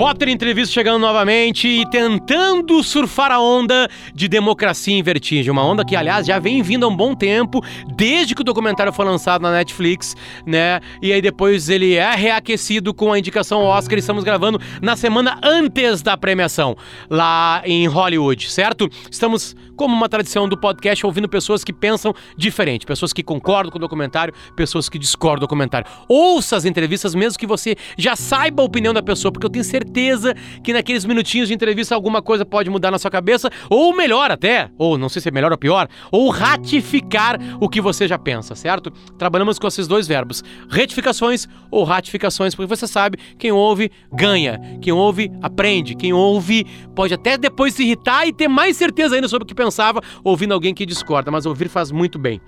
Potter Entrevista chegando novamente e tentando surfar a onda de democracia em vertigem. Uma onda que, aliás, já vem vindo há um bom tempo, desde que o documentário foi lançado na Netflix, né? E aí depois ele é reaquecido com a indicação Oscar. Estamos gravando na semana antes da premiação, lá em Hollywood, certo? Estamos, como uma tradição do podcast, ouvindo pessoas que pensam diferente, pessoas que concordam com o documentário, pessoas que discordam do documentário. Ouça as entrevistas, mesmo que você já saiba a opinião da pessoa, porque eu tenho certeza certeza que naqueles minutinhos de entrevista alguma coisa pode mudar na sua cabeça, ou melhor até, ou não sei se é melhor ou pior, ou ratificar o que você já pensa, certo? Trabalhamos com esses dois verbos, retificações ou ratificações, porque você sabe, quem ouve ganha, quem ouve aprende, quem ouve pode até depois se irritar e ter mais certeza ainda sobre o que pensava ouvindo alguém que discorda, mas ouvir faz muito bem.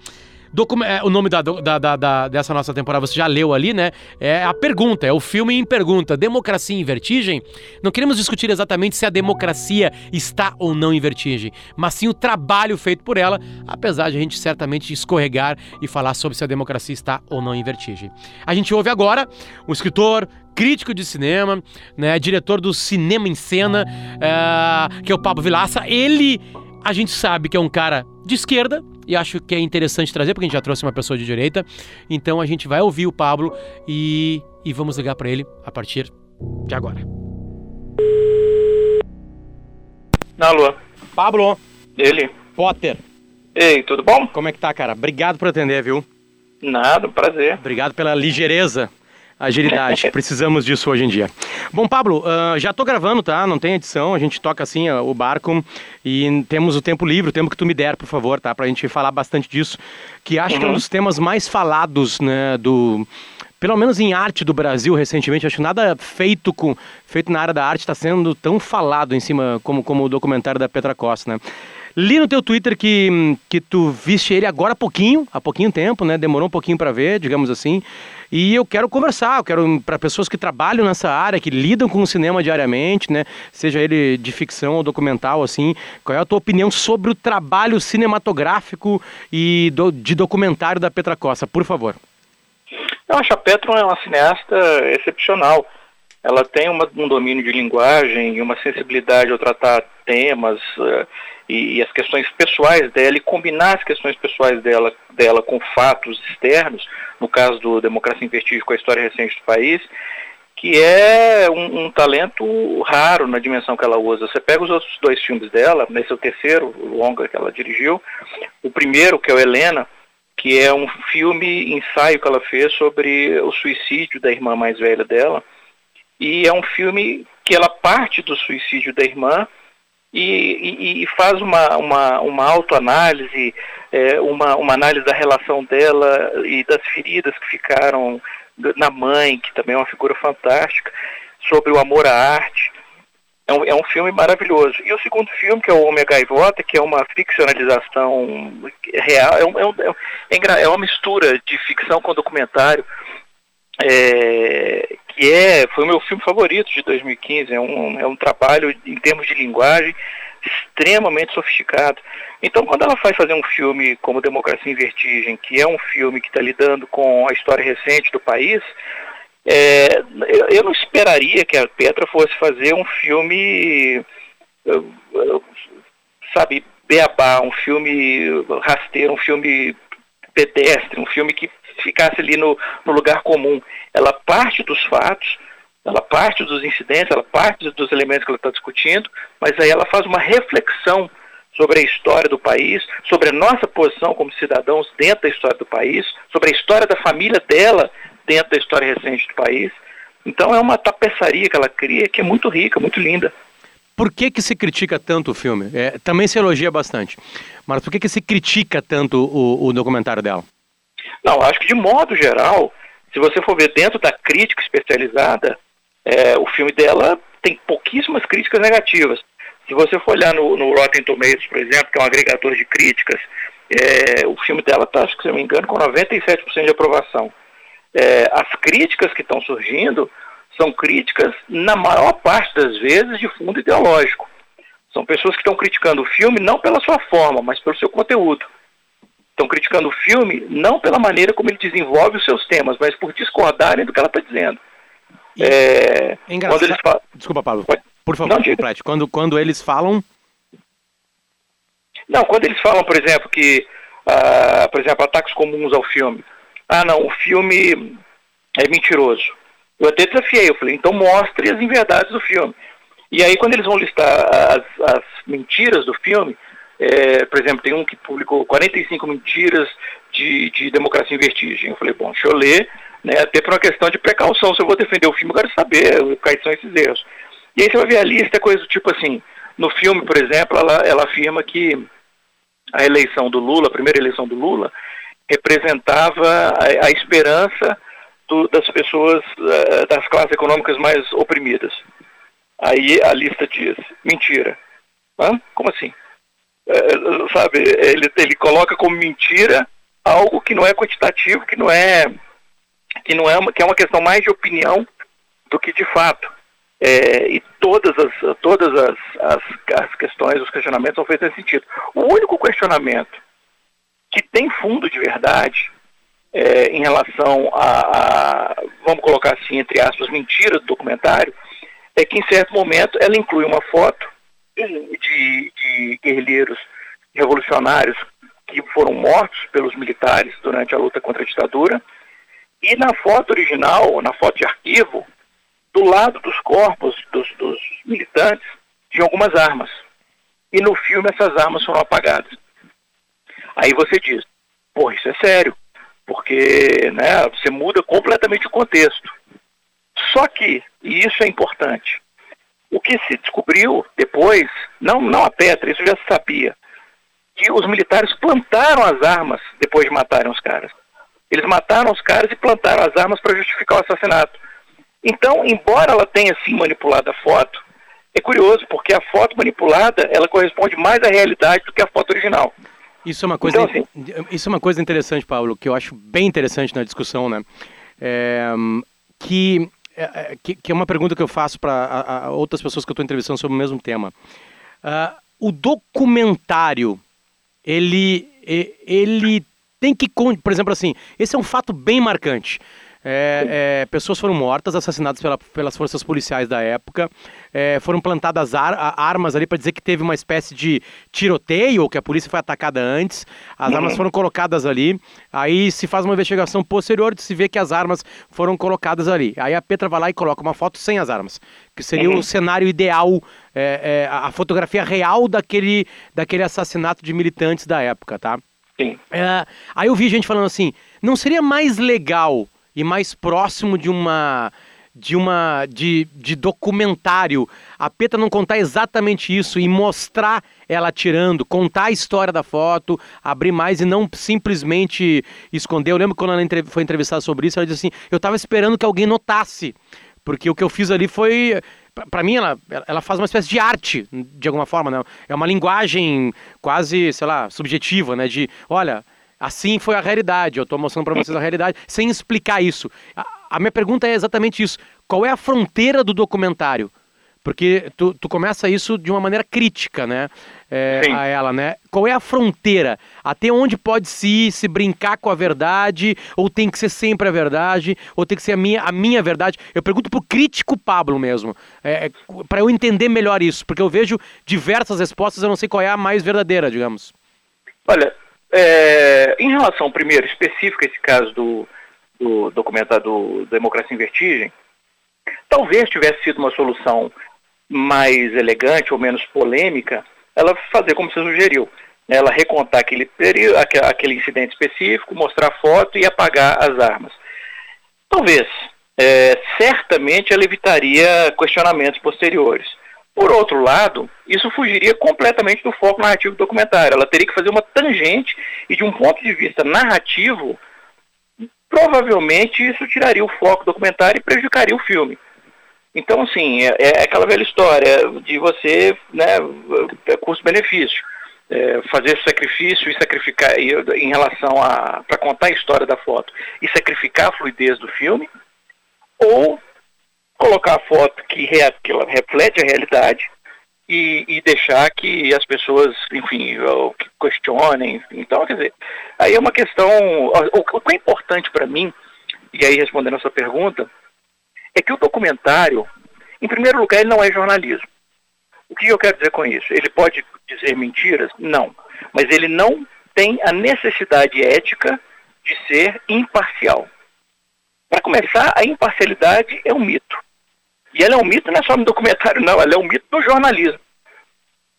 É, o nome da, da, da, dessa nossa temporada você já leu ali, né? É a pergunta, é o filme em pergunta. Democracia em vertigem? Não queremos discutir exatamente se a democracia está ou não em vertigem, mas sim o trabalho feito por ela, apesar de a gente certamente escorregar e falar sobre se a democracia está ou não em vertigem. A gente ouve agora o escritor, crítico de cinema, né, diretor do Cinema em Cena, é, que é o Pablo Vilaça. Ele, a gente sabe que é um cara de esquerda, e acho que é interessante trazer, porque a gente já trouxe uma pessoa de direita. Então a gente vai ouvir o Pablo e, e vamos ligar para ele a partir de agora. Alô? Pablo. Ele. Potter. Ei, tudo bom? Como é que tá, cara? Obrigado por atender, viu? Nada, prazer. Obrigado pela ligeireza agilidade. Precisamos disso hoje em dia. Bom, Pablo, uh, já tô gravando, tá? Não tem edição, a gente toca assim uh, o barco e temos o tempo livre, o tempo que tu me der, por favor, tá? Pra gente falar bastante disso, que acho uhum. que é um uhum. dos temas mais falados, né, do pelo menos em arte do Brasil recentemente, acho que nada feito com feito na área da arte está sendo tão falado em cima como, como o documentário da Petra Costa, né? Li no teu Twitter que, que tu viste ele agora há pouquinho, há pouquinho tempo, né? Demorou um pouquinho para ver, digamos assim. E eu quero conversar, eu quero para pessoas que trabalham nessa área, que lidam com o cinema diariamente, né? Seja ele de ficção ou documental, assim. Qual é a tua opinião sobre o trabalho cinematográfico e do, de documentário da Petra Costa, por favor? Eu acho a Petra é uma cineasta excepcional. Ela tem uma, um domínio de linguagem e uma sensibilidade ao tratar temas. Uh, e, e, as questões pessoais dela e combinar as questões pessoais dela, dela com fatos externos, no caso do Democracia em Vertigem com a história recente do país, que é um, um, talento raro na dimensão que ela usa. Você pega os outros dois filmes dela, nesse é o terceiro o longa que ela dirigiu, o primeiro, que é o Helena, que é um filme, ensaio que ela fez sobre o suicídio da irmã mais velha dela, e é um filme que ela parte do suicídio da irmã e, e, e faz uma, uma, uma autoanálise, é, uma, uma análise da relação dela e das feridas que ficaram na mãe, que também é uma figura fantástica, sobre o amor à arte. É um, é um filme maravilhoso. E o segundo filme, que é o Homem Gaivota, que é uma ficcionalização real, é, um, é, um, é, é uma mistura de ficção com documentário. É, que é, foi o meu filme favorito de 2015. É um, é um trabalho, em termos de linguagem, extremamente sofisticado. Então, quando ela faz fazer um filme como Democracia em Vertigem, que é um filme que está lidando com a história recente do país, é, eu, eu, não esperaria que a Petra fosse fazer um filme, sabe, beabá, um filme rasteiro, um filme pedestre, um filme que ficasse ali no, no lugar comum. Ela parte dos fatos, ela parte dos incidentes, ela parte dos elementos que ela está discutindo, mas aí ela faz uma reflexão sobre a história do país, sobre a nossa posição como cidadãos dentro da história do país, sobre a história da família dela dentro da história recente do país. Então é uma tapeçaria que ela cria que é muito rica, muito linda. Por que, que se critica tanto o filme? É, também se elogia bastante. Mas por que, que se critica tanto o, o documentário dela? Não, acho que de modo geral, se você for ver dentro da crítica especializada, é, o filme dela tem pouquíssimas críticas negativas. Se você for olhar no, no Rotten Tomatoes, por exemplo, que é um agregador de críticas, é, o filme dela está, se não me engano, com 97% de aprovação. É, as críticas que estão surgindo são críticas, na maior parte das vezes, de fundo ideológico. São pessoas que estão criticando o filme não pela sua forma, mas pelo seu conteúdo estão criticando o filme não pela maneira como ele desenvolve os seus temas, mas por discordarem do que ela está dizendo. é, é quando eles falam... Desculpa, Pablo. Por favor, Não, complete. Quando, quando eles falam. Não, quando eles falam, por exemplo, que, uh, por exemplo, ataques comuns ao filme. Ah, não, o filme é mentiroso. Eu até desafiei, eu falei, então mostre as inverdades do filme. E aí, quando eles vão listar as, as mentiras do filme, é, por exemplo, tem um que publicou 45 mentiras de, de democracia em vertigem. Eu falei, bom, deixa eu ler, né, até por uma questão de precaução. Se eu vou defender o filme, eu quero saber quais são esses erros. E aí você vai ver a lista, coisa do tipo assim, no filme, por exemplo, ela, ela afirma que a eleição do Lula, a primeira eleição do Lula, representava a, a esperança do, das pessoas, uh, das classes econômicas mais oprimidas. Aí a lista diz, mentira. Hã? Como assim? É, sabe, ele, ele coloca como mentira algo que não é quantitativo, que não é que não é uma, que é uma questão mais de opinião do que de fato. É, e todas as todas as, as, as questões, os questionamentos são feitos nesse sentido. O único questionamento que tem fundo de verdade é, em relação a, a, vamos colocar assim, entre aspas, mentira do documentário, é que em certo momento ela inclui uma foto de, de guerrilheiros revolucionários que foram mortos pelos militares durante a luta contra a ditadura. E na foto original, na foto de arquivo, do lado dos corpos dos, dos militantes, tinha algumas armas. E no filme essas armas foram apagadas. Aí você diz, pô, isso é sério, porque né, você muda completamente o contexto. Só que, e isso é importante, o que se descobriu depois, não, não a Petra, isso já se sabia, que os militares plantaram as armas depois de matarem os caras. Eles mataram os caras e plantaram as armas para justificar o assassinato. Então, embora ela tenha sim manipulado a foto, é curioso, porque a foto manipulada ela corresponde mais à realidade do que a foto original. Isso é uma coisa, então, assim, isso é uma coisa interessante, Paulo, que eu acho bem interessante na discussão, né? É, que é, é, que, que, é uma pergunta que eu faço para outras pessoas que eu estou entrevistando sobre o mesmo tema. Uh, o documentário, ele, ele tem que, por exemplo, assim, esse é um fato bem marcante. É, é, pessoas foram mortas, assassinadas pela, pelas forças policiais da época. É, foram plantadas ar, armas ali para dizer que teve uma espécie de tiroteio, ou que a polícia foi atacada antes. As uhum. armas foram colocadas ali. Aí se faz uma investigação posterior de se vê que as armas foram colocadas ali. Aí a Petra vai lá e coloca uma foto sem as armas, que seria uhum. o cenário ideal, é, é, a fotografia real daquele, daquele assassinato de militantes da época, tá? Sim. É, aí eu vi gente falando assim: não seria mais legal e mais próximo de uma de uma de, de documentário. A Peta não contar exatamente isso e mostrar ela tirando, contar a história da foto, abrir mais e não simplesmente esconder. Eu lembro quando ela foi entrevistada sobre isso, ela disse assim: "Eu estava esperando que alguém notasse, porque o que eu fiz ali foi para mim ela, ela faz uma espécie de arte de alguma forma, né? É uma linguagem quase, sei lá, subjetiva, né, de, olha, Assim foi a realidade. Eu estou mostrando para vocês a realidade sem explicar isso. A, a, minha pergunta é exatamente isso. Qual é a fronteira do documentário? Porque tu, tu começa isso de uma maneira crítica, né? É, a ela, né? Qual é a fronteira? Até onde pode se ir, se brincar com a verdade? Ou tem que ser sempre a verdade? Ou tem que ser a minha, a minha verdade? Eu pergunto pro crítico Pablo mesmo, é, é para eu entender melhor isso, porque eu vejo diversas respostas, eu não sei qual é a mais verdadeira, digamos. Olha, é, em relação, primeiro, específico a esse caso do, do Democracia em Vertigem, talvez tivesse sido uma solução mais elegante ou menos polêmica, ela fazer como você sugeriu. Né, ela recontar aquele, período, aquele incidente específico, mostrar a foto e apagar as armas. Talvez. É, certamente ela evitaria questionamentos posteriores. Por outro lado, isso fugiria completamente do foco narrativo do documentário. Ela teria que fazer uma tangente e, de um ponto de vista narrativo, provavelmente isso tiraria o foco do documentário e prejudicaria o filme. Então, assim, é, é aquela velha história de você, né, é custo-benefício. É, fazer sacrifício e sacrificar e, em relação a para contar a história da foto e sacrificar a fluidez do filme ou colocar a foto que, que ela reflete a realidade e, e, deixar que as pessoas, enfim, questionem. Então, quer dizer, aí é uma questão. O, o que é importante para mim, e aí respondendo a sua pergunta, é que o documentário, em primeiro lugar, ele não é jornalismo. O que eu quero dizer com isso? Ele pode dizer mentiras? Não. Mas ele não tem a necessidade ética de ser imparcial. Para começar, a imparcialidade é um mito. E ela é um mito não é só no documentário, não, ela é um mito do jornalismo.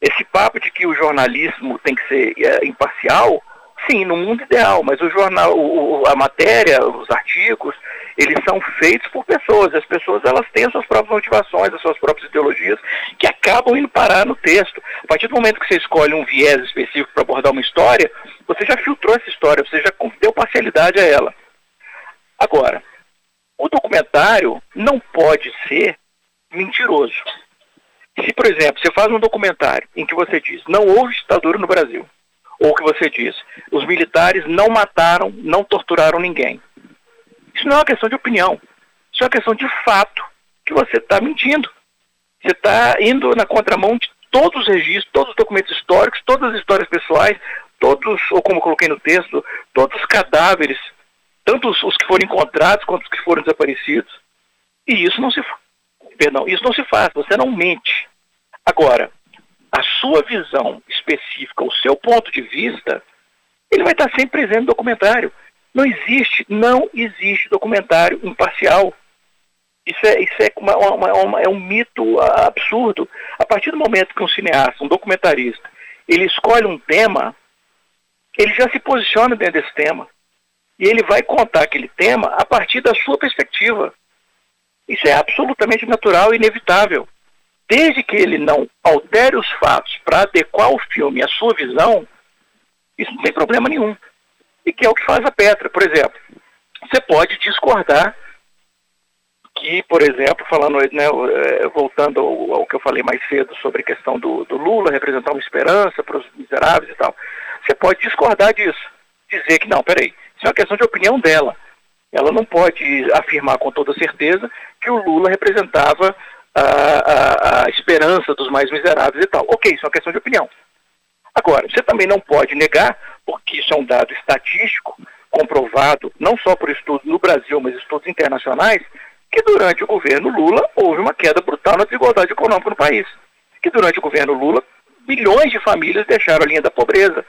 Esse papo de que o jornalismo tem que ser é, imparcial, sim, no mundo ideal, mas o jornal, o, a matéria, os artigos, eles são feitos por pessoas. As pessoas elas têm as suas próprias motivações, as suas próprias ideologias, que acabam indo parar no texto. A partir do momento que você escolhe um viés específico para abordar uma história, você já filtrou essa história, você já deu parcialidade a ela. Agora, o documentário não pode ser mentiroso. Se, por exemplo, você faz um documentário em que você diz não houve ditadura no Brasil, ou que você diz os militares não mataram, não torturaram ninguém. Isso não é uma questão de opinião. Isso é uma questão de fato que você está mentindo. Você está indo na contramão de todos os registros, todos os documentos históricos, todas as histórias pessoais, todos, ou como coloquei no texto, todos os cadáveres, tanto os, os que foram encontrados quanto os que foram desaparecidos. E isso não se perdão, isso não se faz, você não mente. Agora, a sua visão específica, o seu ponto de vista, ele vai estar sempre presente no documentário. Não existe, não existe documentário imparcial. Isso é, isso é, uma, uma, uma, é um mito absurdo. A partir do momento que um cineasta, um documentarista, ele escolhe um tema, ele já se posiciona dentro desse tema. E ele vai contar aquele tema a partir da sua perspectiva. Isso é absolutamente natural e inevitável. Desde que ele não altere os fatos para adequar o filme à sua visão, isso não tem problema nenhum e que é o que faz a Petra. Por exemplo, você pode discordar que, por exemplo, falando, né, é, voltando ao, que eu falei mais cedo sobre a questão do, do Lula representar uma esperança para os miseráveis e tal, você pode discordar disso, dizer que não, peraí, isso é uma questão de opinião dela. Ela não pode afirmar com toda certeza que o Lula representava a, a, a esperança dos mais miseráveis e tal. Ok, isso é uma questão de opinião. Agora, você também não pode negar, porque isso é um dado estatístico, comprovado, não só por estudos no Brasil, mas estudos internacionais, que durante o governo Lula houve uma queda brutal na desigualdade econômica no país. Que durante o governo Lula, milhões de famílias deixaram a linha da pobreza.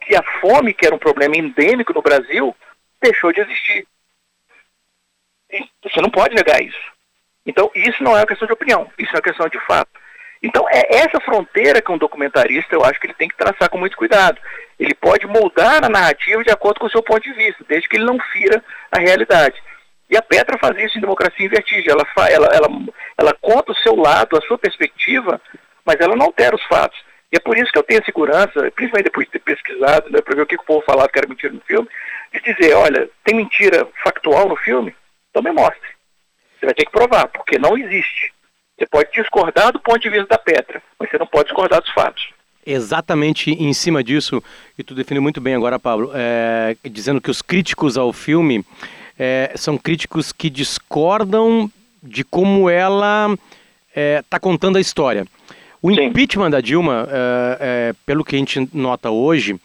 Que a fome, que era um problema endêmico no Brasil, deixou de existir. Você não pode negar isso. Então, isso não é uma questão de opinião, isso é uma questão de fato. Então, é essa fronteira que um documentarista, eu acho que ele tem que traçar com muito cuidado. Ele pode moldar a narrativa de acordo com o seu ponto de vista, desde que ele não fira a realidade. E a Petra faz isso em Democracia em Vertigem. Ela, ela, ela, ela conta o seu lado, a sua perspectiva, mas ela não altera os fatos. E é por isso que eu tenho segurança, principalmente depois de ter pesquisado, né, para ver o que o povo falava que era mentira no filme, de dizer, olha, tem mentira factual no filme? Então me mostre. Você vai ter que provar, porque não existe. Você pode discordar do ponto de vista da Petra, mas você não pode discordar dos fatos. Exatamente em cima disso, e tu definiu muito bem agora, Pablo, é, dizendo que os críticos ao filme é, são críticos que discordam de como ela está é, tá contando a história. O Sim. impeachment da Dilma, é, é, pelo que a gente nota hoje,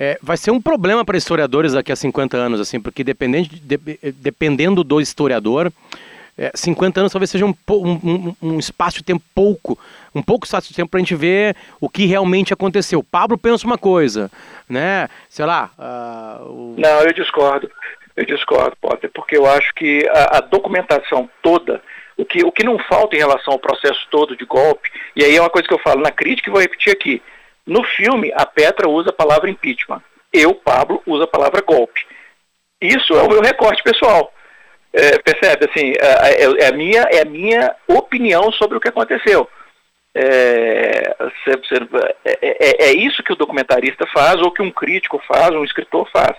é, vai ser um problema para historiadores daqui a 50 anos, assim, porque dependendo, de, dependendo do historiador, é, 50 anos talvez seja um, um, um, espaço de tempo pouco, um pouco espaço de tempo para a gente ver o que realmente aconteceu. Pablo pensa uma coisa, né? Sei lá. Uh, o... Não, eu discordo. Eu discordo, Potter, porque eu acho que a, a, documentação toda, o que, o que não falta em relação ao processo todo de golpe, e aí é uma coisa que eu falo na crítica e vou repetir aqui. No filme, a Petra usa a palavra impeachment. Eu, Pablo, uso a palavra golpe. Isso é o meu recorte pessoal. É, percebe? Assim, é, é, é, a minha, é a minha opinião sobre o que aconteceu. É, é, é, é, isso que o documentarista faz, ou que um crítico faz, um escritor faz.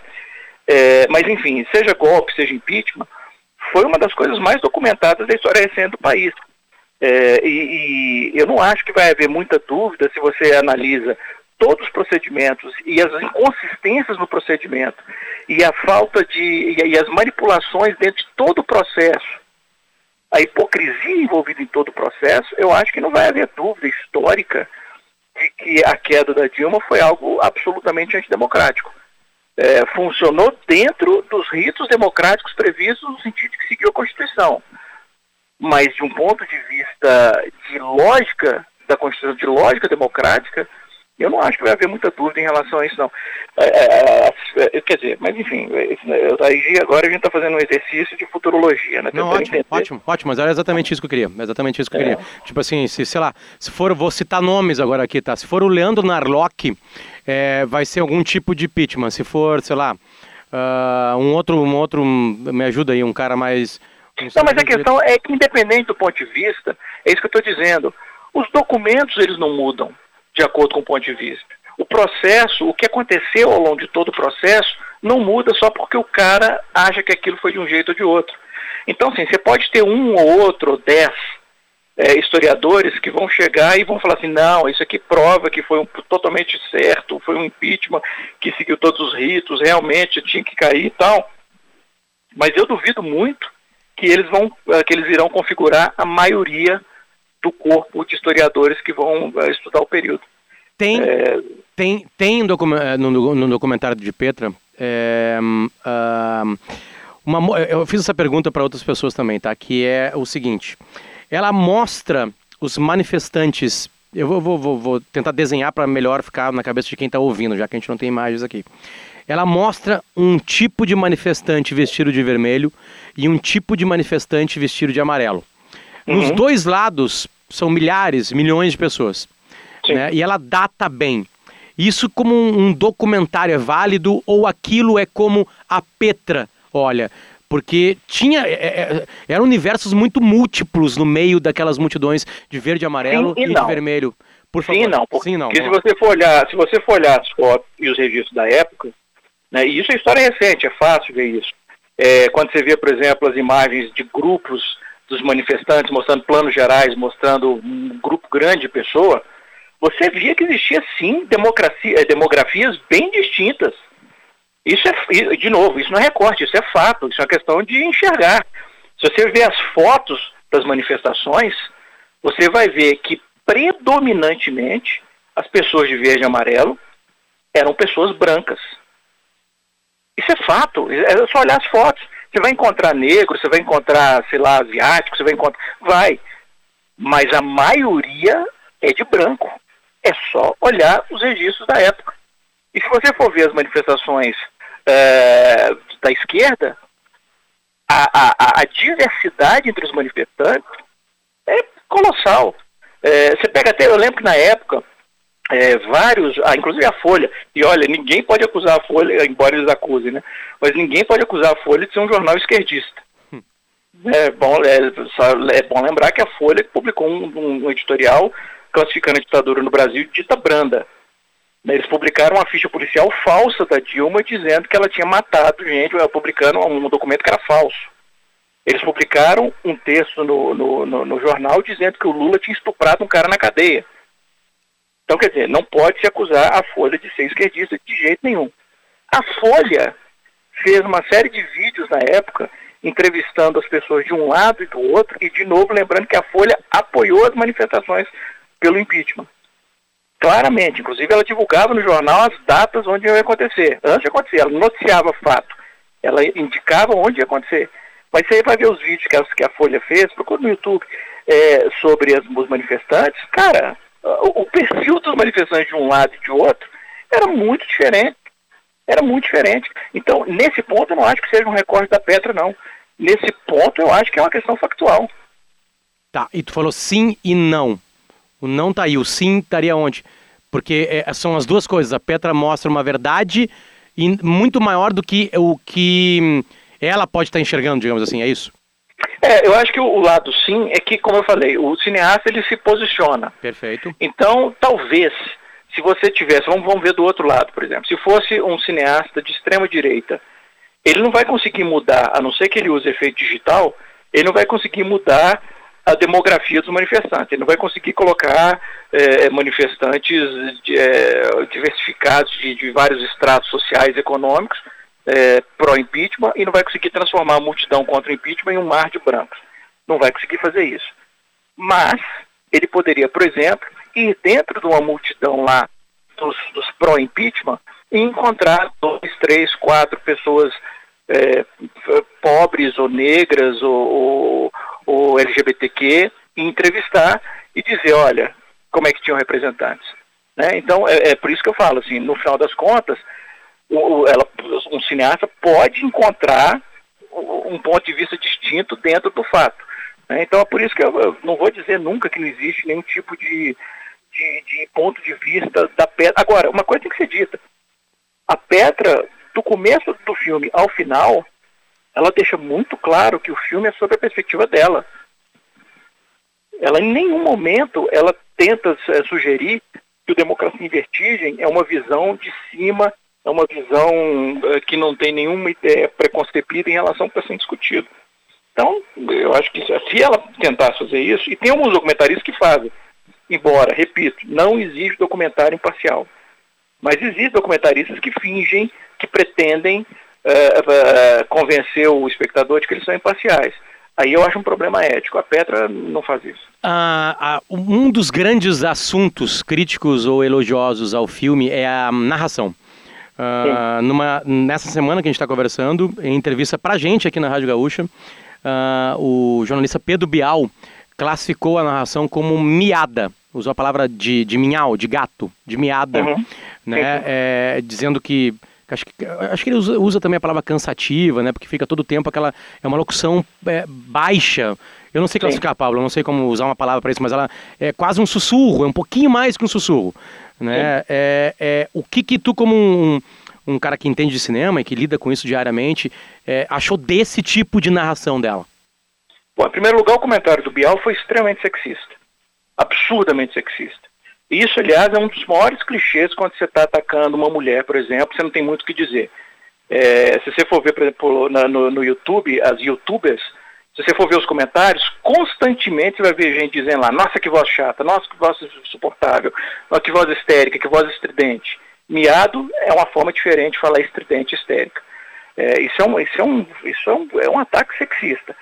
É, mas, enfim, seja golpe, seja impeachment, foi uma das coisas mais documentadas da história recente do país. É, e, e eu não acho que vai haver muita dúvida se você analisa todos os procedimentos e as inconsistências no procedimento e a falta de e as manipulações dentro de todo o processo, a hipocrisia envolvida em todo o processo, eu acho que não vai haver dúvida histórica de que a queda da Dilma foi algo absolutamente antidemocrático. É, funcionou dentro dos ritos democráticos previstos no sentido de que seguiu a Constituição. Mas de um ponto de vista de lógica da Constituição, de lógica democrática, eu não acho que vai haver muita dúvida em relação a isso, não. É, é, é, quer dizer, mas enfim, aí agora a gente está fazendo um exercício de futurologia, né? Não, ótimo, entender. ótimo, ótimo, mas era exatamente isso que eu queria. Exatamente isso que eu queria. É. Tipo assim, se, sei lá, se for, vou citar nomes agora aqui, tá? Se for o Leandro Narlock, é, vai ser algum tipo de impeachment. Se for, sei lá, uh, um outro, um outro, me ajuda aí, um cara mais. Não, mas a questão é que independente do ponto de vista, é isso que eu estou dizendo. Os documentos eles não mudam de acordo com o ponto de vista. O processo, o que aconteceu ao longo de todo o processo, não muda só porque o cara acha que aquilo foi de um jeito ou de outro. Então, assim, você pode ter um ou outro, ou dez é, historiadores que vão chegar e vão falar assim, não, isso aqui prova que foi um, totalmente certo, foi um impeachment que seguiu todos os ritos, realmente tinha que cair e tal. Mas eu duvido muito que eles vão, é, que eles irão configurar a maioria do corpo de historiadores que vão uh, estudar o período. Tem, é... tem, tem eh, no, no, documentário de Petra, é, uma, eu fiz essa pergunta para outras pessoas também, tá? Que é o seguinte: ela mostra os manifestantes. Eu vou, vou, vou tentar desenhar para melhor ficar na cabeça de quem está ouvindo, já que a gente não tem imagens aqui. Ela mostra um tipo de manifestante vestido de vermelho e um tipo de manifestante vestido de amarelo. Nos uhum. dois lados são milhares, milhões de pessoas. Né? E ela data bem. Isso como um, um documentário é válido ou aquilo é como a Petra olha? Porque tinha. É, é, eram universos muito múltiplos no meio daquelas multidões de verde, amarelo Sim e, e de vermelho. Por favor. Sim, não. Por, Sim, não. Porque se você for olhar, se você for olhar as fotos e os registros da época, né, e isso é história recente, é fácil ver isso. É, quando você vê, por exemplo, as imagens de grupos dos manifestantes, mostrando planos gerais, mostrando um grupo grande de pessoas, você via que existia sim eh, demografias bem distintas. Isso é, de novo, isso não é recorte, isso é fato, isso é uma questão de enxergar. Se você ver as fotos das manifestações, você vai ver que predominantemente as pessoas de verde e amarelo eram pessoas brancas. Isso é fato, é só olhar as fotos. Você vai encontrar negro, você vai encontrar, sei lá, asiático, você vai encontrar. Vai. Mas a maioria é de branco. É só olhar os registros da época. E se você for ver as manifestações é, da esquerda, a, a, a, diversidade entre os manifestantes é colossal. É, você pega até, eu lembro que na época, é, vários, ah, inclusive a Folha, e olha, ninguém pode acusar a Folha, embora eles acusem, né? Mas ninguém pode acusar a Folha de ser um jornal esquerdista. Hum. É bom, é, é, bom lembrar que a Folha publicou um, um editorial classificando a ditadura no Brasil de dita branda. Eles publicaram uma ficha policial falsa da Dilma dizendo que ela tinha matado gente, publicando um documento que era falso. Eles publicaram um texto no, no, no, no jornal dizendo que o Lula tinha estuprado um cara na cadeia. Então, quer dizer, não pode se acusar a Folha de ser esquerdista de jeito nenhum. A Folha fez uma série de vídeos na época entrevistando as pessoas de um lado e do outro, e de novo lembrando que a Folha apoiou as manifestações pelo impeachment. Claramente, inclusive ela divulgava no jornal as datas onde ia acontecer. Antes de acontecer, ela noticiava fato. Ela indicava onde ia acontecer. Mas você vai ver os vídeos que a, que a Folha fez, procura no YouTube, é, sobre os manifestantes. Cara, o, o perfil dos manifestantes de um lado e de outro era muito diferente. Era muito diferente. Então, nesse ponto, eu não acho que seja um recorte da Petra, não. Nesse ponto, eu acho que é uma questão factual. Tá, e tu falou sim e não. O não tá aí, o sim estaria onde? Porque é, são as duas coisas. A Petra mostra uma verdade muito maior do que o que ela pode estar enxergando, digamos assim, é isso? É, eu acho que o lado sim é que, como eu falei, o cineasta ele se posiciona. Perfeito. Então, talvez, se você tivesse, vamos, vamos ver do outro lado, por exemplo, se fosse um cineasta de extrema direita, ele não vai conseguir mudar, a não ser que ele use efeito digital, ele não vai conseguir mudar a demografia dos manifestantes. Ele não vai conseguir colocar é, manifestantes de, é, diversificados de, de, vários estratos sociais e econômicos é, pró-impeachment e não vai conseguir transformar a multidão contra o impeachment em um mar de brancos. Não vai conseguir fazer isso. Mas ele poderia, por exemplo, ir dentro de uma multidão lá dos, dos pró-impeachment e encontrar dois, três, quatro pessoas é, pobres ou negras ou, ou, ou LGBTQ e entrevistar e dizer, olha, como é que tinham representantes. Né? Então, é, é, por isso que eu falo, assim, no final das contas, ela, um cineasta pode encontrar um ponto de vista distinto dentro do fato. Né? Então, é por isso que eu, não vou dizer nunca que não existe nenhum tipo de, de, de ponto de vista da Petra. Agora, uma coisa tem que ser dita. A Petra, do começo do filme ao final, ela deixa muito claro que o filme é sobre a perspectiva dela. Ela em nenhum momento ela tenta é, sugerir que o Democracia em Vertigem é uma visão de cima, é uma visão é, que não tem nenhuma ideia preconcebida em relação ao que está sendo discutido. Então, eu acho que se ela tentasse fazer isso, e tem alguns documentaristas que fazem, embora, repito, não existe documentário imparcial. Mas existem documentaristas que fingem, que pretendem uh, uh, convencer o espectador de que eles são imparciais. Aí eu acho um problema ético. A Petra não faz isso. Ah, ah, um dos grandes assuntos críticos ou elogiosos ao filme é a narração. Ah, numa, nessa semana que a gente está conversando, em entrevista para a gente aqui na Rádio Gaúcha, ah, o jornalista Pedro Bial classificou a narração como miada. Usou a palavra de, de minhal, de gato, de miada, uhum. né? É, dizendo que Acho que, acho que ele usa, usa, também a palavra cansativa, né? Porque fica todo o tempo aquela. É uma locução é, baixa. Eu não sei classificar, Sim. Pablo, eu não sei como usar uma palavra para isso, mas ela é quase um sussurro, é um pouquinho mais que um sussurro. Né? É, é, o que, que tu, como um, um cara que entende de cinema e que lida com isso diariamente, é, achou desse tipo de narração dela? Bom, em primeiro lugar, o comentário do Bial foi extremamente sexista. Absurdamente sexista. Isso, aliás, é um dos maiores clichês quando você está atacando uma mulher, por exemplo, você não tem muito o que dizer. É, se você for ver, por exemplo, na, no, no, YouTube, as youtubers, se você for ver os comentários, constantemente vai ver gente dizendo lá, nossa que voz chata, nossa que voz insuportável, nossa que voz histérica, que voz estridente. Miado é uma forma diferente de falar estridente e histérica. É, isso é um, isso é um, isso é um, é um ataque sexista.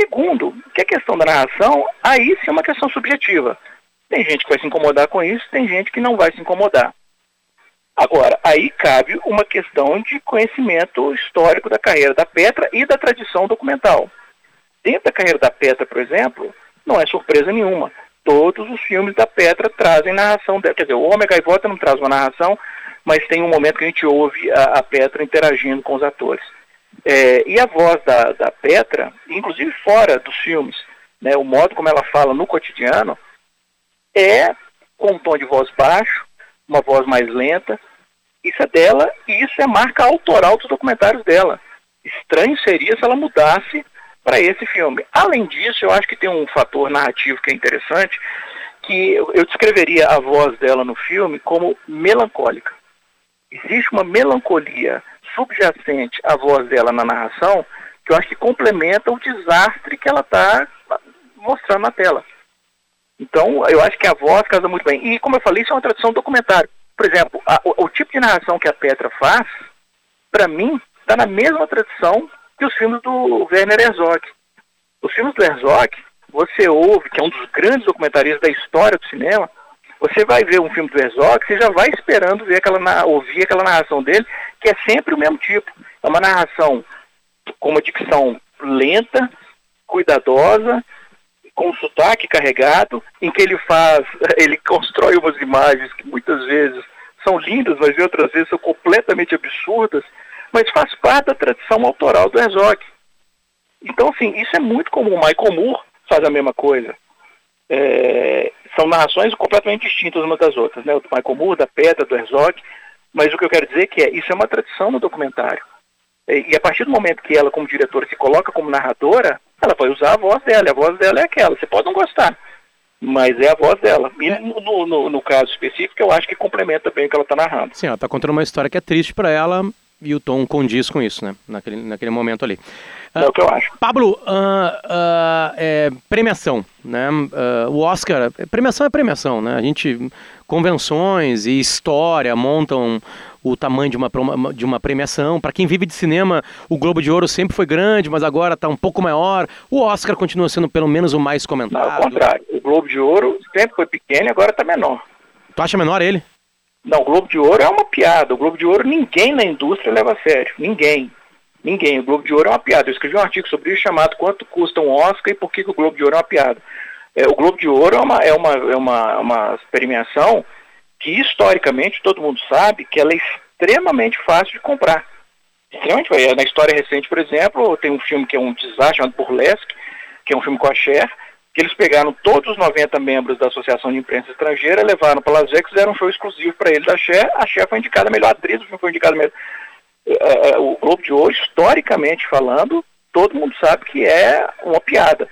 Segundo, que a questão da narração, aí sim é uma questão subjetiva. Tem gente que vai se incomodar com isso, tem gente que não vai se incomodar. Agora, aí cabe uma questão de conhecimento histórico da carreira da Petra e da tradição documental. Dentro da carreira da Petra, por exemplo, não é surpresa nenhuma. Todos os filmes da Petra trazem narração dela. Quer dizer, o Homem Gaivota não traz uma narração, mas tem um momento que a gente ouve a, a Petra interagindo com os atores. É, e a voz da, da Petra, inclusive fora dos filmes, né, o modo como ela fala no cotidiano, é com um tom de voz baixo, uma voz mais lenta. Isso é dela e isso é marca autoral dos documentários dela. Estranho seria se ela mudasse para esse filme. Além disso, eu acho que tem um fator narrativo que é interessante, que eu descreveria a voz dela no filme como melancólica. Existe uma melancolia subjacente à voz dela na narração que eu acho que complementa o desastre que ela está mostrando na tela. Então, eu acho que a voz casa muito bem. E, como eu falei, isso é uma tradução documentário. Por exemplo, a, o, o, tipo de narração que a Petra faz, para mim, está na mesma tradição que os filmes do Werner Herzog. Os filmes do Herzog, você ouve, que é um dos grandes documentaristas da história do cinema, você vai ver um filme do Herzog, você já vai esperando ver aquela, ouvir aquela narração dele, que é sempre o mesmo tipo. É uma narração com uma dicção lenta, cuidadosa, com sotaque carregado, em que ele faz, ele constrói umas imagens que muitas vezes são lindas, mas outras vezes são completamente absurdas, mas faz parte da tradição autoral do Herzog. Então, assim, isso é muito comum. O Michael Moore faz a mesma coisa. É, são narrações completamente distintas umas das outras, né? O do Michael Moore, da Pedra, do Herzog, mas o que eu quero dizer é que é, isso é uma tradição no documentário. E, e a partir do momento que ela, como diretora, se coloca como narradora, ela vai usar a voz dela, e a voz dela é aquela. Você pode não gostar, mas é a voz dela. E é. no, no, no, caso específico, eu acho que complementa bem o que ela está narrando. Sim, ela está contando uma história que é triste para ela e o tom condiz com isso, né? Naquele, naquele momento ali. É uh, o que eu acho. Pablo, uh, uh, é, premiação, né? o Oscar, premiação é premiação, né? A gente, convenções e história montam o tamanho de uma, de uma premiação. Para quem vive de cinema, o Globo de Ouro sempre foi grande, mas agora está um pouco maior. O Oscar continua sendo pelo menos o mais comentado. Não, ao contrário. O Globo de Ouro sempre foi pequeno e agora está menor. Tu acha menor ele? Não, o Globo de Ouro é uma piada. O Globo de Ouro ninguém na indústria leva a sério. Ninguém. Ninguém. O Globo de Ouro é uma piada. Eu escrevi um artigo sobre isso chamado Quanto custa um Oscar e por que, que o Globo de Ouro é uma piada. É, o Globo de Ouro é uma, é uma, é uma, uma premiação que historicamente todo mundo sabe que ela é extremamente fácil de comprar. Extremamente Na história recente, por exemplo, tem um filme que é um desastre chamado Burlesque, que é um filme com a Cher, que eles pegaram todos os 90 membros da Associação de Imprensa Estrangeira, levaram para Las Vegas, fizeram um show exclusivo para ele da Cher, a Cher foi indicada a melhor atriz, o filme foi indicado a melhor... É, o Globo de Ouro, historicamente falando, todo mundo sabe que é uma piada.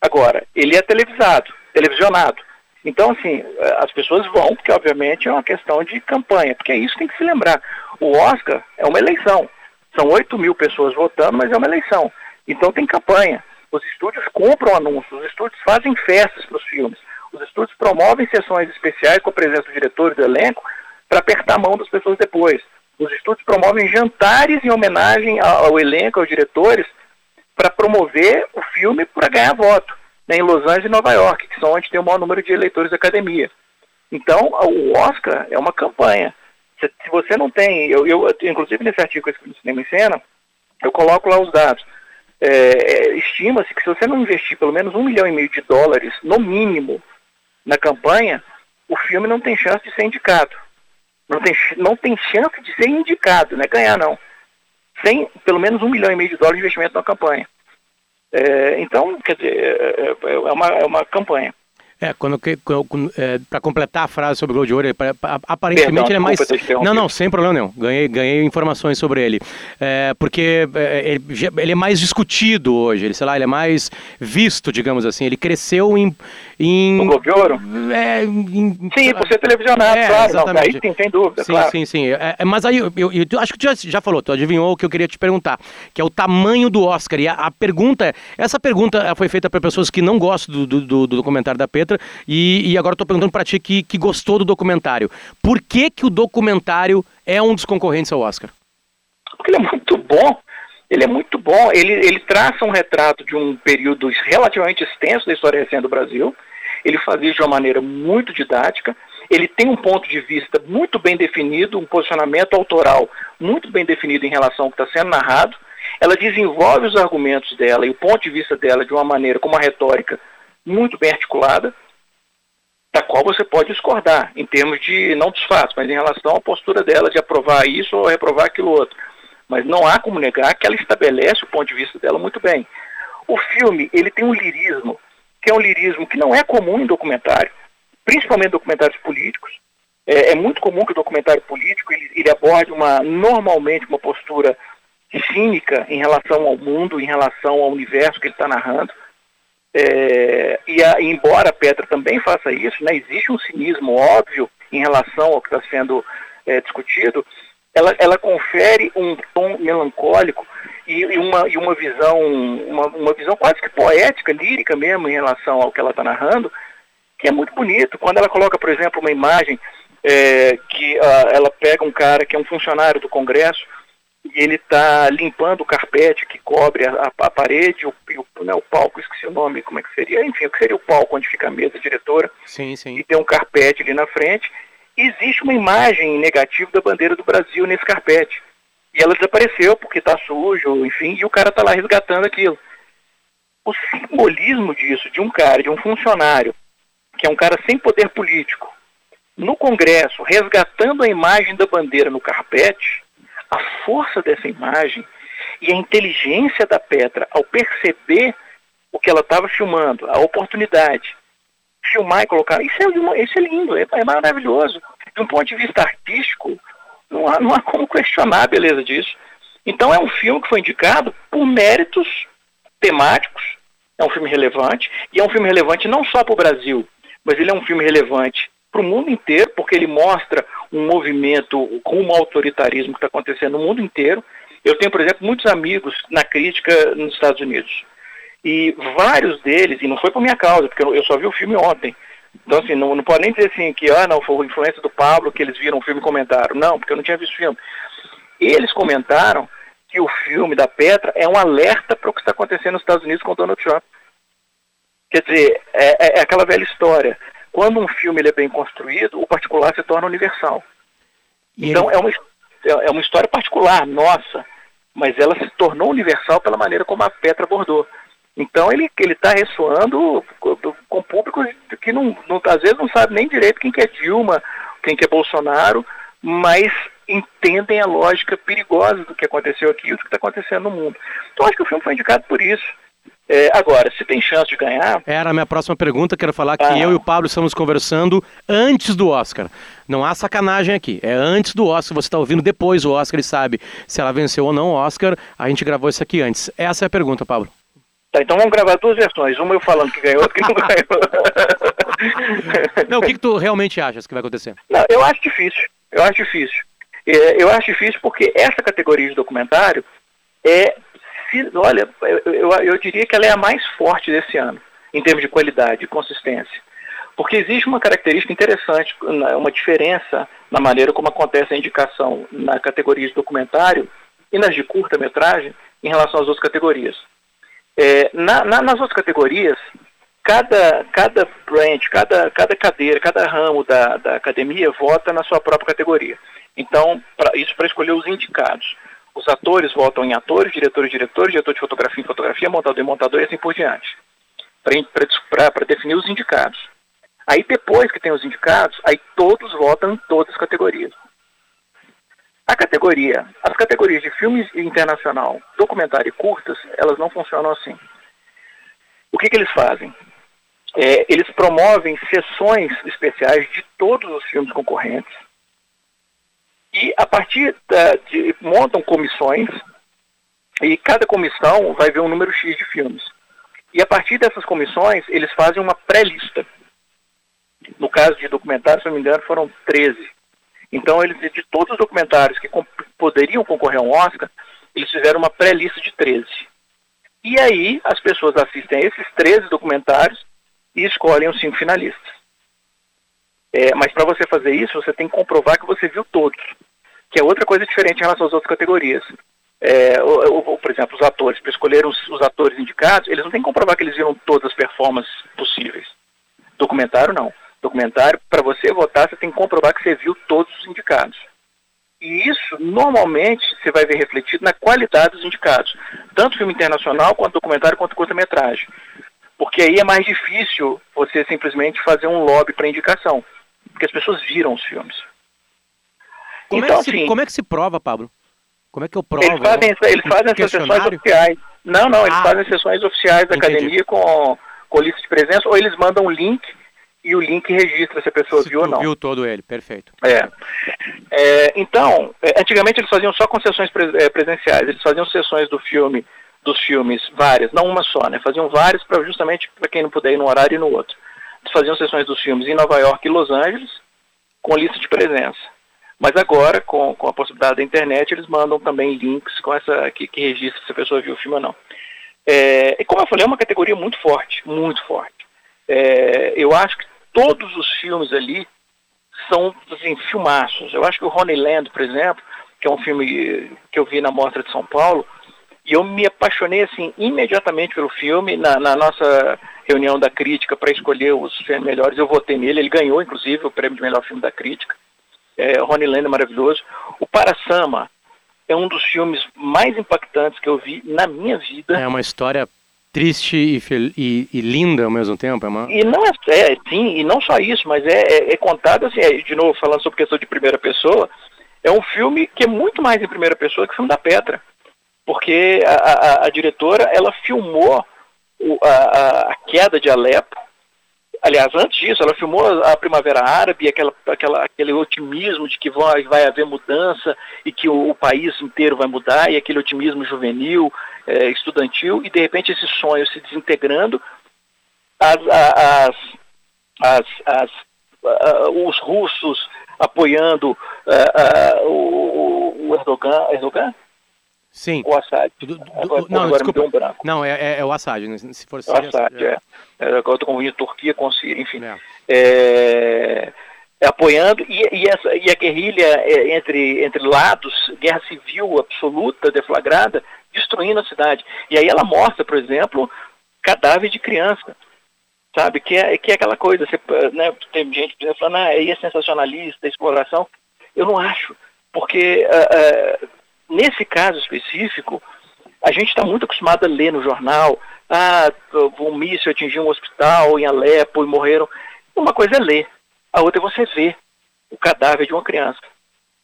Agora, ele é televisado, televisionado. Então, assim, as pessoas vão, porque obviamente é uma questão de campanha, porque é isso que tem que se lembrar. O Oscar é uma eleição. São 8 mil pessoas votando, mas é uma eleição. Então tem campanha. Os estúdios compram anúncios, os estúdios fazem festas para os filmes, os estúdios promovem sessões especiais com a presença do diretor e do elenco para apertar a mão das pessoas depois. Os estúdios promovem jantares em homenagem ao elenco, aos diretores, para promover o filme para ganhar voto, né, em Los Angeles e Nova York, que são onde tem o maior número de eleitores da academia. Então, o Oscar é uma campanha. Se, você não tem, eu, eu, inclusive nesse artigo que eu escrevi no Cinema em Cena, eu coloco lá os dados. É, é, Estima-se que se você não investir pelo menos um milhão e meio de dólares, no mínimo, na campanha, o filme não tem chance de ser indicado. Não tem, não tem chance de ser indicado, não é ganhar não. Sem pelo menos um milhão e meio de dólares de investimento na campanha. É, então, quer dizer, é, é, é uma, é uma campanha. É, quando, quando é, para completar a frase sobre o Gol de Ouro, ele, aparentemente Perdão, ele é mais. Não, não, sem problema nenhum. Ganhei, ganhei informações sobre ele. É, porque é, ele, ele, é mais discutido hoje, ele, sei lá, ele é mais visto, digamos assim. Ele cresceu em. em o Globo de Ouro? É, em, sim, por ser televisionado, é, claro. Exatamente. Não, aí sim, sem dúvida. Sim, claro. sim, sim. É, é, mas aí eu, eu, eu, acho que tu já, já falou, tu adivinhou o que eu queria te perguntar, que é o tamanho do Oscar. E a, a pergunta, essa pergunta foi feita para pessoas que não gostam do, do, do, do documentário da E, e agora estou perguntando para ti que, que gostou do documentário. Por que, que o documentário é um dos concorrentes ao Oscar? Porque ele é muito bom. Ele é muito bom. Ele, ele traça um retrato de um período relativamente extenso da história recente do Brasil. Ele faz isso de uma maneira muito didática. Ele tem um ponto de vista muito bem definido, um posicionamento autoral muito bem definido em relação ao que está sendo narrado. Ela desenvolve os argumentos dela e o ponto de vista dela de uma maneira com uma retórica muito bem articulada da qual você pode discordar, em termos de, não dos fatos, mas em relação à postura dela de aprovar isso ou reprovar aquilo outro. Mas não há como negar que ela estabelece o ponto de vista dela muito bem. O filme, ele tem um lirismo, que é um lirismo que não é comum em documentário, principalmente documentários políticos. É, é muito comum que o documentário político ele, ele aborde uma, normalmente uma postura cínica em relação ao mundo, em relação ao universo que ele está narrando. É, e a, embora a Petra também faça isso, né, existe um cinismo óbvio em relação ao que está sendo é, discutido, ela, ela confere um tom melancólico e, e, uma, e uma visão uma, uma visão quase que poética, lírica mesmo em relação ao que ela está narrando, que é muito bonito. Quando ela coloca, por exemplo, uma imagem é, que uh, ela pega um cara que é um funcionário do Congresso e ele está limpando o carpete que cobre a, a, a parede, o, o, né, o palco, esqueci o nome, como é que seria, enfim, o que seria o palco onde fica a mesa diretora, sim, sim. e tem um carpete ali na frente, existe uma imagem negativa da bandeira do Brasil nesse carpete. E ela desapareceu porque está sujo, enfim, e o cara está lá resgatando aquilo. O simbolismo disso, de um cara, de um funcionário, que é um cara sem poder político, no Congresso, resgatando a imagem da bandeira no carpete, a força dessa imagem e a inteligência da Petra ao perceber o que ela estava filmando, a oportunidade, filmar e colocar, isso é, isso é lindo, é, é maravilhoso. De um ponto de vista artístico, não há, não há como questionar a beleza disso. Então é um filme que foi indicado por méritos temáticos, é um filme relevante, e é um filme relevante não só para o Brasil, mas ele é um filme relevante para o mundo inteiro, porque ele mostra um movimento com um autoritarismo que está acontecendo no mundo inteiro. Eu tenho, por exemplo, muitos amigos na crítica nos Estados Unidos. E vários deles, e não foi por minha causa, porque eu só vi o filme ontem. Então, assim, não, não pode nem dizer assim que, ah, não, foi influência do Pablo que eles viram o filme e comentaram. Não, porque eu não tinha visto o filme. Eles comentaram que o filme da Petra é um alerta para o que está acontecendo nos Estados Unidos com Donald Trump. Quer dizer, é, é, é aquela velha história quando um filme ele é bem construído, o particular se torna universal. E então ele... é, uma, é uma história particular, nossa, mas ela se tornou universal pela maneira como a Petra abordou. Então ele ele está ressoando com público que não, não, às vezes não sabe nem direito quem que é Dilma, quem que é Bolsonaro, mas entendem a lógica perigosa do que aconteceu aqui e do que está acontecendo no mundo. Então acho que o filme foi indicado por isso. É, agora, se tem chance de ganhar. Era a minha próxima pergunta. Quero falar que ah. eu e o Pablo estamos conversando antes do Oscar. Não há sacanagem aqui. É antes do Oscar. Você está ouvindo depois o Oscar e sabe se ela venceu ou não o Oscar. A gente gravou isso aqui antes. Essa é a pergunta, Pablo. Tá, então vamos gravar duas versões. Uma eu falando que ganhou, outra que não ganhou. não, o que, que tu realmente achas que vai acontecer? Não, eu acho difícil. Eu acho difícil. É, eu acho difícil porque essa categoria de documentário é se, olha, eu, eu, eu diria que ela é a mais forte desse ano, em termos de qualidade, de consistência. Porque existe uma característica interessante, uma diferença na maneira como acontece a indicação na categoria de documentário e nas de curta-metragem em relação às outras categorias. É, na, na, nas outras categorias, cada, cada branch, cada, cada cadeira, cada ramo da, da academia vota na sua própria categoria. Então, pra, isso para escolher os indicados. Os atores votam em atores, diretores, diretores, diretor de fotografia em fotografia, montador em montador e assim por diante. Para definir os indicados. Aí depois que tem os indicados, aí todos votam em todas as categorias. A categoria, as categorias de filmes internacional, documentário e curtas, elas não funcionam assim. O que, que eles fazem? É, eles promovem sessões especiais de todos os filmes concorrentes e a partir da, de montam comissões e cada comissão vai ver um número X de filmes. E a partir dessas comissões, eles fazem uma pré-lista. No caso de documentários, se não me engano, foram 13. Então, eles, de todos os documentários que poderiam concorrer a um Oscar, eles fizeram uma pré-lista de 13. E aí, as pessoas assistem a esses 13 documentários e escolhem os cinco finalistas. É, mas para você fazer isso, você tem que comprovar que você viu todos, que é outra coisa diferente em relação às outras categorias. É, ou, ou, por exemplo, os atores, para escolher os, os, atores indicados, eles não têm que comprovar que eles viram todas as performances possíveis. Documentário, não. Documentário, para você votar, você tem que comprovar que você viu todos os indicados. E isso, normalmente, você vai ver refletido na qualidade dos indicados. Tanto filme internacional, quanto documentário, quanto curta-metragem. Porque aí é mais difícil você simplesmente fazer um lobby para indicação porque as pessoas viram os filmes. Como, então, é, que se, assim, como é que se prova, Pablo? Como é que eu provo? Eles fazem, eles fazem essas sessões oficiais. Não, não, eles ah, fazem sessões oficiais da entendi. academia com, com lista de presença, ou eles mandam um link e o link registra se a pessoa se viu ou não. viu todo ele, perfeito. É. é então, é, antigamente eles faziam só concessões é, presenciais, eles faziam sessões do filme, dos filmes, várias, não uma só, né? Faziam várias para justamente para quem não puder ir num horário e no outro faziam sessões dos filmes em Nova York e Los Angeles, com lista de presença. Mas agora, com, com a possibilidade da internet, eles mandam também links com essa que, que registra se a pessoa viu o filme ou não. É, e como eu falei, é uma categoria muito forte, muito forte. É, eu acho que todos os filmes ali são assim, filmaços. Eu acho que o Honeyland, por exemplo, que é um filme que eu vi na Mostra de São Paulo, e eu me apaixonei assim imediatamente pelo filme. Na, na nossa reunião da crítica para escolher os melhores, eu votei nele. Ele ganhou, inclusive, o prêmio de melhor filme da crítica. É, Ronnie Land é maravilhoso. O Parasama é um dos filmes mais impactantes que eu vi na minha vida. É uma história triste e, e, e, linda ao mesmo tempo, é uma... E não é, é, sim, e não só isso, mas é, é, é contado assim, é, de novo, falando sobre questão de primeira pessoa, é um filme que é muito mais em primeira pessoa que o filme da Petra porque a, a, a diretora ela filmou o, a, a, queda de Alepo. Aliás, antes disso, ela filmou a Primavera Árabe, aquela, aquela, aquele otimismo de que vai, vai haver mudança e que o, o país inteiro vai mudar, e aquele otimismo juvenil, é, estudantil, e de repente esse sonho se desintegrando, as, as, as, as os russos apoiando uh, uh, o, o Erdogan, Erdogan Sim. O Assad. Do, do, agora, não, agora desculpa. Um branco. Não, é, é, é, o Assad. Né? Se for o Assad, é. é. Agora eu estou confundindo Turquia com Síria, enfim. É. é. É, apoiando, e, e, essa, e a guerrilha é, entre, entre lados, guerra civil absoluta, deflagrada, destruindo a cidade. E aí ela mostra, por exemplo, cadáver de criança. Sabe? Que é, que é aquela coisa, você, né, tem gente por falando, ah, aí é sensacionalista, exploração. Eu não acho. Porque uh, uh, nesse caso específico, a gente está muito acostumado a ler no jornal, ah, um míssil atingiu um hospital em Alepo e morreram. Uma coisa é ler, a outra é você ver o cadáver de uma criança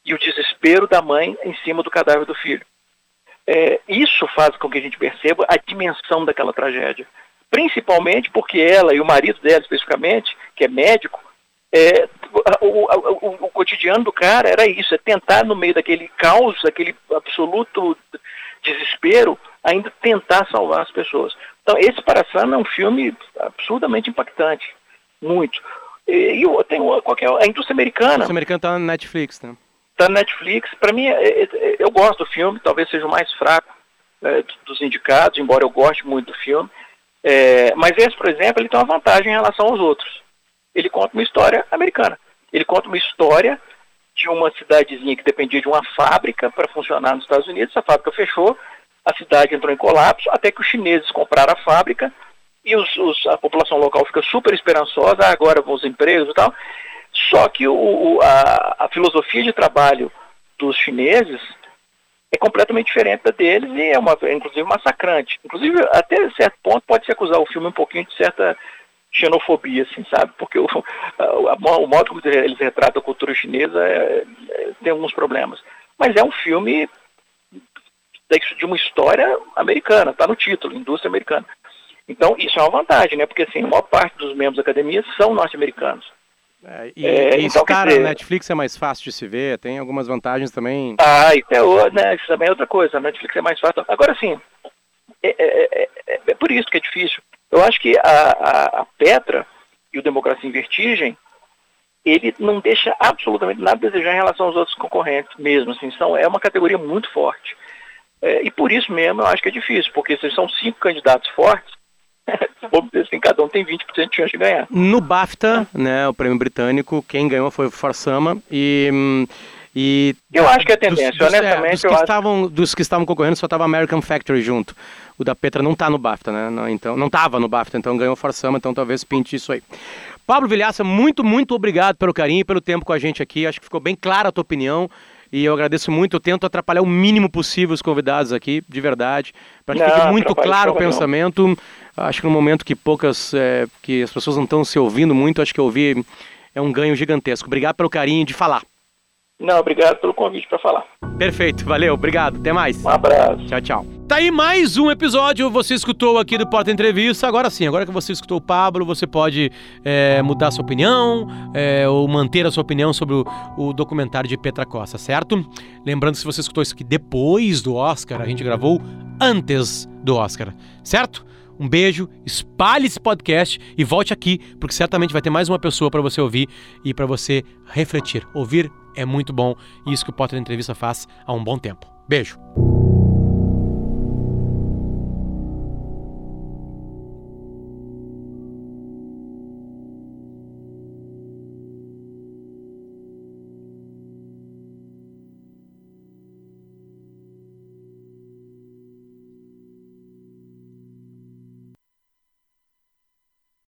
e o desespero da mãe em cima do cadáver do filho. É, isso faz com que a gente perceba a dimensão daquela tragédia. Principalmente porque ela e o marido dela, especificamente, que é médico, é, o, o, o, cotidiano do cara era isso, é tentar no meio daquele caos, daquele absoluto desespero, ainda tentar salvar as pessoas. Então, esse Paraçana é um filme absurdamente impactante, muito. E, e tem qualquer a indústria americana. A indústria americana está na Netflix, né? Está na Netflix. Para mim, é, é, eu gosto do filme, talvez seja o mais fraco é, dos indicados, embora eu goste muito do filme. É, mas esse, por exemplo, ele tem uma vantagem em relação aos outros. Ele conta uma história americana. Ele conta uma história de uma cidadezinha que dependia de uma fábrica para funcionar nos Estados Unidos. Essa fábrica fechou, a cidade entrou em colapso, até que os chineses compraram a fábrica e os, os, a população local fica super esperançosa, ah, agora vão os empregos e tal. Só que o, o, a, a, filosofia de trabalho dos chineses é completamente diferente da deles e é, uma, inclusive massacrante. Inclusive, até certo ponto, pode se acusar o filme um pouquinho de certa xenofobia, assim, sabe? Porque o, a, o modo como eles retratam a cultura chinesa é, é, tem alguns problemas. Mas é um filme de uma história americana, está no título, indústria americana. Então, isso é uma vantagem, né? Porque, assim, a maior parte dos membros da academia são norte-americanos. É, e é, e então, cara, dizer... Netflix é mais fácil de se ver, tem algumas vantagens também. Ah, isso, é, né, isso também é outra coisa, a Netflix é mais fácil. Agora, sim, é, é, é, é, por isso que é difícil. Eu acho que a, a, a Petra e o Democracia em Vertigem, ele não deixa absolutamente nada a desejar em relação aos outros concorrentes mesmo. Assim, são, é uma categoria muito forte. É, e por isso mesmo eu acho que é difícil, porque se são cinco candidatos fortes, assim, cada um tem 20% de chance de ganhar. No BAFTA, né, o prêmio britânico, quem ganhou foi o Forsama e... E eu acho que é tendência, dos, honestamente. É, dos, que acho... estavam, dos que estavam concorrendo só estava American Factory junto. O da Petra não está no BAFTA, né? Não, então, não estava no BAFTA, então ganhou Forsama, então talvez pinte isso aí. Pablo Vilhaça, muito, muito obrigado pelo carinho e pelo tempo com a gente aqui. Acho que ficou bem clara a tua opinião. E eu agradeço muito, eu tento atrapalhar o mínimo possível os convidados aqui, de verdade, para que não, fique muito claro o pensamento. Não. Acho que no momento que poucas, é, que as pessoas não estão se ouvindo muito, acho que ouvir é um ganho gigantesco. Obrigado pelo carinho de falar. Não, obrigado pelo convite para falar. Perfeito, valeu, obrigado, até mais. Um abraço. Tchau, tchau. Tá aí mais um episódio, você escutou aqui do Porta Entrevista. Agora sim, agora que você escutou o Pablo, você pode é, mudar sua opinião é, ou manter a sua opinião sobre o, o, documentário de Petra Costa, certo? Lembrando, se você escutou isso aqui depois do Oscar, a gente gravou antes do Oscar, certo? Um beijo, espalhe esse podcast e volte aqui, porque certamente vai ter mais uma pessoa para você ouvir e para você refletir. Ouvir é muito bom e isso que o Potter Entrevista faz há um bom tempo. Beijo.